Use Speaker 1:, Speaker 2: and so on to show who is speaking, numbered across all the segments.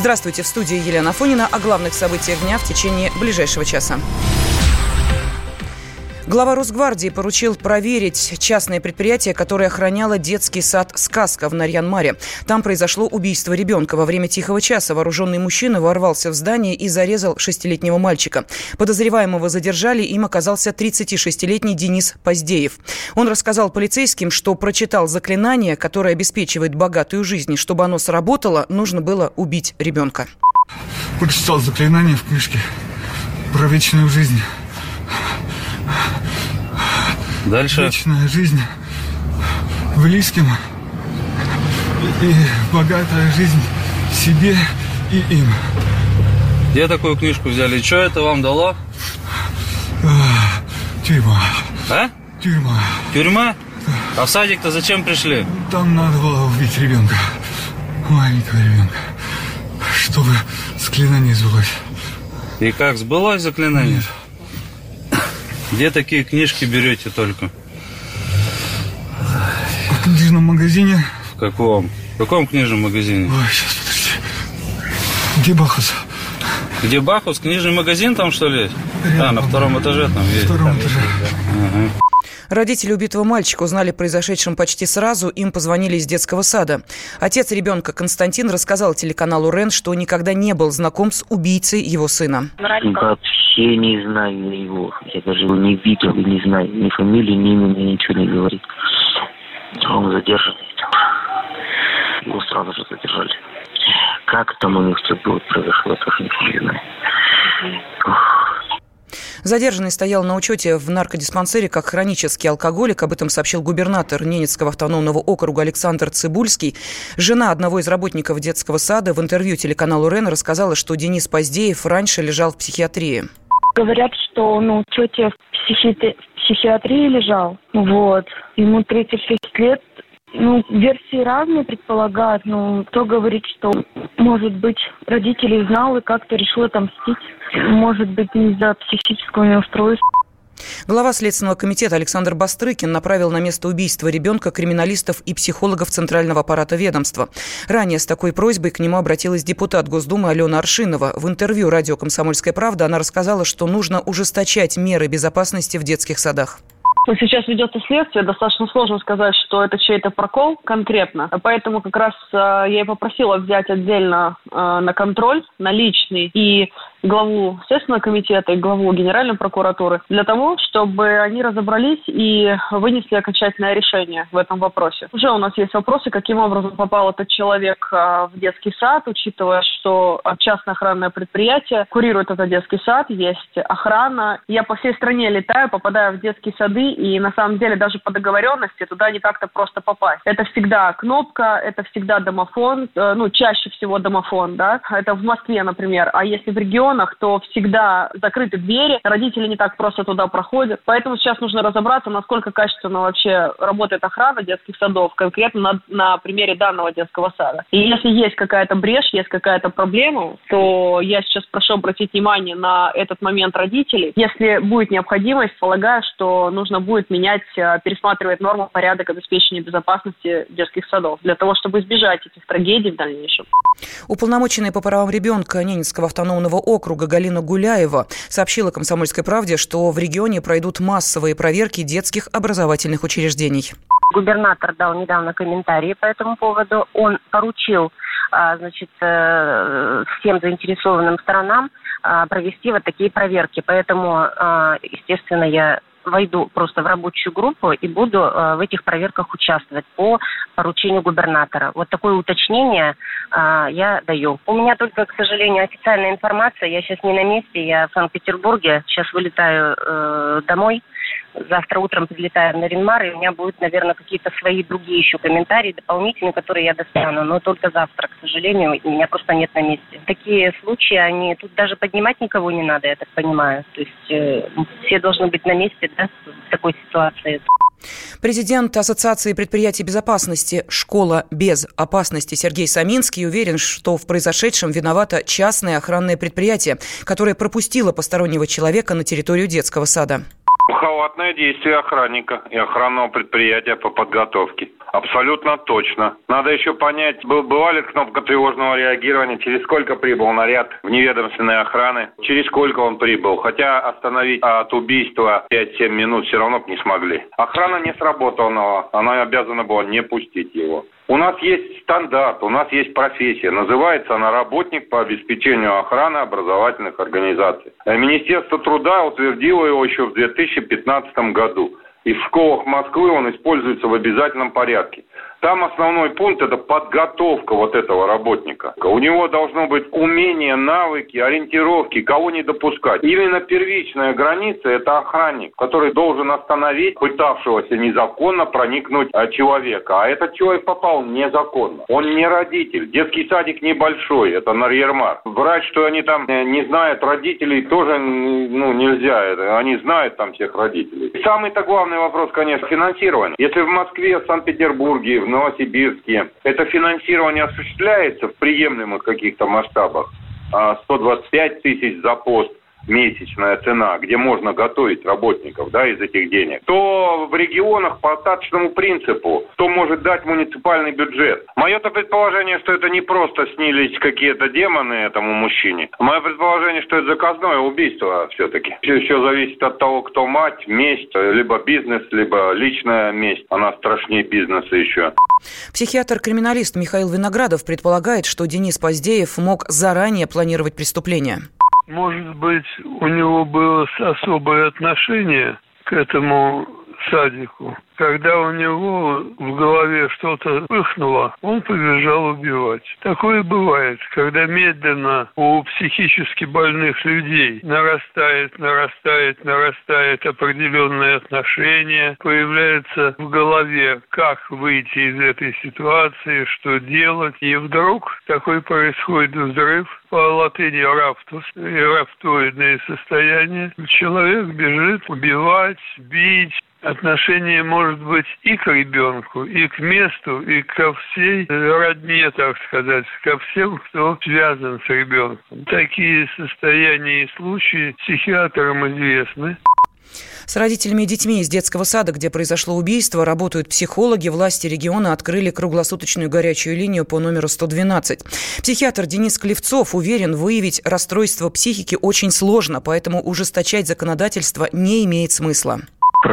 Speaker 1: Здравствуйте, в студии Елена Фонина о главных событиях дня в течение ближайшего часа. Глава Росгвардии поручил проверить частное предприятие, которое охраняло детский сад «Сказка» в Нарьян-Маре. Там произошло убийство ребенка. Во время тихого часа вооруженный мужчина ворвался в здание и зарезал шестилетнего мальчика. Подозреваемого задержали, им оказался 36-летний Денис Поздеев. Он рассказал полицейским, что прочитал заклинание, которое обеспечивает богатую жизнь. Чтобы оно сработало, нужно было убить ребенка.
Speaker 2: Прочитал заклинание в книжке про вечную жизнь.
Speaker 3: Дальше.
Speaker 2: Вечная жизнь близким и богатая жизнь себе и им.
Speaker 3: Где такую книжку взяли? И что это вам дало?
Speaker 2: Тюрьма.
Speaker 3: А?
Speaker 2: Тюрьма.
Speaker 3: Тюрьма? А в садик-то зачем пришли?
Speaker 2: Там надо было убить ребенка. Маленького ребенка. Чтобы заклинание сбылось.
Speaker 3: И как, сбылось заклинание?
Speaker 2: Нет.
Speaker 3: Где такие книжки берете только?
Speaker 2: В книжном магазине.
Speaker 3: В каком? В каком книжном магазине?
Speaker 2: Ой, сейчас, подожди. Где Бахус?
Speaker 3: Где Бахус? Книжный магазин там, что ли?
Speaker 2: Рядом.
Speaker 3: А, на втором этаже там
Speaker 2: На
Speaker 3: есть.
Speaker 2: втором этаже.
Speaker 3: Ага.
Speaker 1: Родители убитого мальчика узнали о произошедшем почти сразу. Им позвонили из детского сада. Отец ребенка Константин рассказал телеканалу РЕН, что никогда не был знаком с убийцей его сына.
Speaker 4: Вообще не знаю его. Я даже его не видел и не знаю. Ни фамилии, ни имени, ничего не говорит. Он задержанный. Его сразу же задержали. Как там у них все было произошло, я тоже ничего не знаю.
Speaker 1: Задержанный стоял на учете в наркодиспансере как хронический алкоголик. Об этом сообщил губернатор Ненецкого автономного округа Александр Цибульский. Жена одного из работников детского сада в интервью телеканалу РЕН рассказала, что Денис Поздеев раньше лежал в психиатрии.
Speaker 5: Говорят, что он на учете в, психи- в психиатрии лежал. Вот. Ему 36 лет. Ну, версии разные предполагают, но кто говорит, что, может быть, родители знал и как-то решил отомстить. Может быть, из-за психического неустройства.
Speaker 1: Глава Следственного комитета Александр Бастрыкин направил на место убийства ребенка криминалистов и психологов Центрального аппарата ведомства. Ранее с такой просьбой к нему обратилась депутат Госдумы Алена Аршинова. В интервью радио «Комсомольская правда» она рассказала, что нужно ужесточать меры безопасности в детских садах.
Speaker 6: Сейчас ведется следствие, достаточно сложно сказать, что это чей-то прокол конкретно. Поэтому как раз э, я и попросила взять отдельно э, на контроль, на личный и главу Следственного комитета и главу Генеральной прокуратуры для того, чтобы они разобрались и вынесли окончательное решение в этом вопросе. Уже у нас есть вопросы, каким образом попал этот человек э, в детский сад, учитывая, что э, частное охранное предприятие курирует этот детский сад, есть охрана. Я по всей стране летаю, попадаю в детские сады, и на самом деле даже по договоренности туда не так-то просто попасть. Это всегда кнопка, это всегда домофон, э, ну, чаще всего домофон, да, это в Москве, например, а если в регионах, то всегда закрыты двери, родители не так просто туда проходят, поэтому сейчас нужно разобраться, насколько качественно вообще работает охрана детских садов, конкретно на, на примере данного детского сада. И если есть какая-то брешь, есть какая-то проблема, то я сейчас прошу обратить внимание на этот момент родителей. Если будет необходимость, полагаю, что нужно будет менять, э, пересматривать нормы, порядок обеспечения безопасности детских садов, для того, чтобы избежать этих трагедий в дальнейшем.
Speaker 1: Уполномоченная по правам ребенка Ненецкого автономного округа Галина Гуляева сообщила «Комсомольской правде», что в регионе пройдут массовые проверки детских образовательных учреждений.
Speaker 7: Губернатор дал недавно комментарии по этому поводу. Он поручил а, значит, э, всем заинтересованным сторонам а, провести вот такие проверки. Поэтому, а, естественно, я войду просто в рабочую группу и буду э, в этих проверках участвовать по поручению губернатора. Вот такое уточнение э, я даю. У меня только, к сожалению, официальная информация. Я сейчас не на месте, я в Санкт-Петербурге. Сейчас вылетаю э, домой. Завтра утром прилетаю на Ренмар, и у меня будут, наверное, какие-то свои другие еще комментарии дополнительные, которые я достану. Но только завтра, к сожалению, меня просто нет на месте. Такие случаи, они тут даже поднимать никого не надо, я так понимаю. То есть э, все должны быть на месте, да, в такой ситуации.
Speaker 1: Президент Ассоциации предприятий безопасности «Школа без опасности» Сергей Саминский уверен, что в произошедшем виновато частное охранное предприятие, которое пропустило постороннего человека на территорию детского сада.
Speaker 8: Халатное действие охранника и охранного предприятия по подготовке. Абсолютно точно. Надо еще понять, бывали кнопка тревожного реагирования, через сколько прибыл наряд вневедомственной охраны, через сколько он прибыл. Хотя остановить от убийства 5-7 минут все равно не смогли. Охрана не сработала, она обязана была не пустить его. У нас есть стандарт, у нас есть профессия. Называется она работник по обеспечению охраны образовательных организаций. Министерство труда утвердило его еще в 2015 году. И в школах Москвы он используется в обязательном порядке. Там основной пункт – это подготовка вот этого работника. У него должно быть умение, навыки, ориентировки, кого не допускать. Именно первичная граница – это охранник, который должен остановить пытавшегося незаконно проникнуть а, человека. А этот человек попал незаконно. Он не родитель. Детский садик небольшой, это Нарьермар. Врать, что они там э, не знают родителей, тоже ну, нельзя. Они знают там всех родителей. Самый-то главный вопрос, конечно, финансирование. Если в Москве, Санкт-Петербурге, в Новосибирске. Это финансирование осуществляется в приемлемых каких-то масштабах. 125 а, тысяч за пост месячная цена, где можно готовить работников да, из этих денег, то в регионах по остаточному принципу, кто может дать муниципальный бюджет. Мое-то предположение, что это не просто снились какие-то демоны этому мужчине. Мое предположение, что это заказное убийство все-таки. Все еще зависит от того, кто мать, месть, либо бизнес, либо личная месть. Она страшнее бизнеса еще.
Speaker 1: Психиатр-криминалист Михаил Виноградов предполагает, что Денис Поздеев мог заранее планировать преступление.
Speaker 9: Может быть, у него было особое отношение к этому садику. Когда у него в голове что-то пыхнуло, он побежал убивать. Такое бывает, когда медленно у психически больных людей нарастает, нарастает, нарастает определенное отношение, появляется в голове, как выйти из этой ситуации, что делать. И вдруг такой происходит взрыв, по латыни раптус, рафтоидное состояние. Человек бежит убивать, бить, отношение может быть и к ребенку, и к месту, и ко всей родне, так сказать, ко всем, кто связан с ребенком. Такие состояния и случаи психиатрам известны.
Speaker 1: С родителями и детьми из детского сада, где произошло убийство, работают психологи. Власти региона открыли круглосуточную горячую линию по номеру 112. Психиатр Денис Клевцов уверен, выявить расстройство психики очень сложно, поэтому ужесточать законодательство не имеет смысла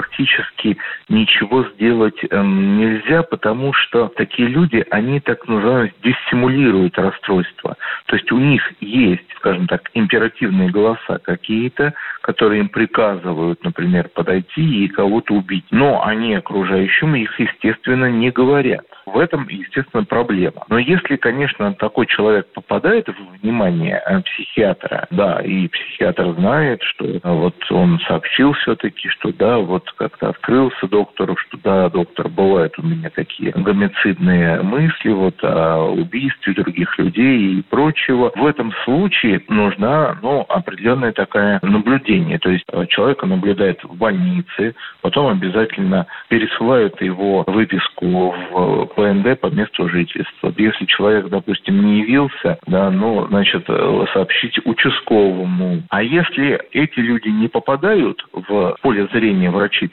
Speaker 10: практически ничего сделать эм, нельзя, потому что такие люди, они так называемые диссимулируют расстройство. То есть у них есть, скажем так, императивные голоса какие-то, которые им приказывают, например, подойти и кого-то убить. Но они окружающим их, естественно, не говорят. В этом, естественно, проблема. Но если, конечно, такой человек попадает в внимание э, психиатра, да, и психиатр знает, что вот он сообщил все-таки, что да, вот как-то открылся доктору, что да, доктор, бывают у меня такие гомицидные мысли вот о убийстве других людей и прочего. В этом случае нужна, ну, определенная такая наблюдение. То есть э, человека наблюдает в больнице, потом обязательно пересылают его выписку в ПНД по месту жительства. Если человек, допустим, не явился, да, ну, значит, э, сообщить участковому. А если эти люди не попадают в поле зрения врачей-психиатров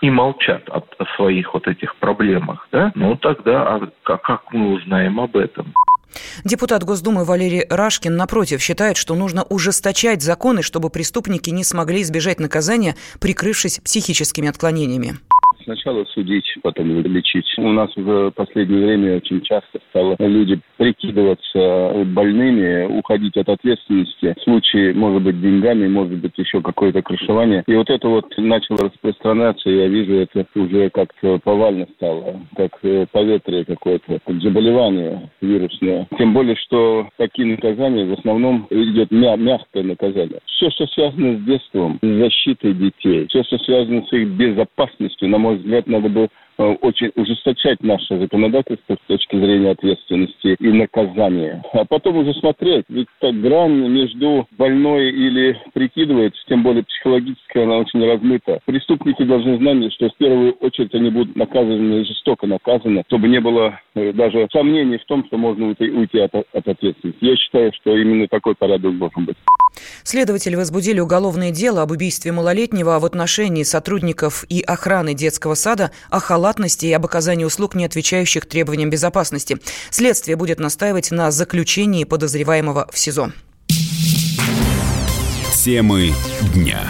Speaker 10: и молчат о, о своих вот этих проблемах, да, ну тогда а как, как мы узнаем об этом?
Speaker 1: Депутат Госдумы Валерий Рашкин, напротив, считает, что нужно ужесточать законы, чтобы преступники не смогли избежать наказания, прикрывшись психическими отклонениями
Speaker 11: сначала судить, потом лечить. У нас в последнее время очень часто стало люди прикидываться больными, уходить от ответственности. В случае, может быть, деньгами, может быть, еще какое-то крышевание. И вот это вот начало распространяться, я вижу, это уже как-то повально стало, как э, поветрие какое-то, как заболевание вирусное. Тем более, что такие наказания в основном идет мя- мягкое наказание. Все, что связано с детством, с защитой детей, все, что связано с их безопасностью, на мой взгляд, надо бы Э, очень ужесточать наше законодательство с точки зрения ответственности и наказания. А потом уже смотреть, ведь так грань между больной или прикидывается, тем более психологическая, она очень размыта. Преступники должны знать, что в первую очередь они будут наказаны, жестоко наказаны, чтобы не было э, даже сомнений в том, что можно уйти, уйти от, от ответственности. Я считаю, что именно такой порядок должен быть.
Speaker 1: Следователи возбудили уголовное дело об убийстве малолетнего в отношении сотрудников и охраны детского сада Ахала халатности и об оказании услуг, не отвечающих требованиям безопасности. Следствие будет настаивать на заключении подозреваемого в СИЗО.
Speaker 12: Темы дня.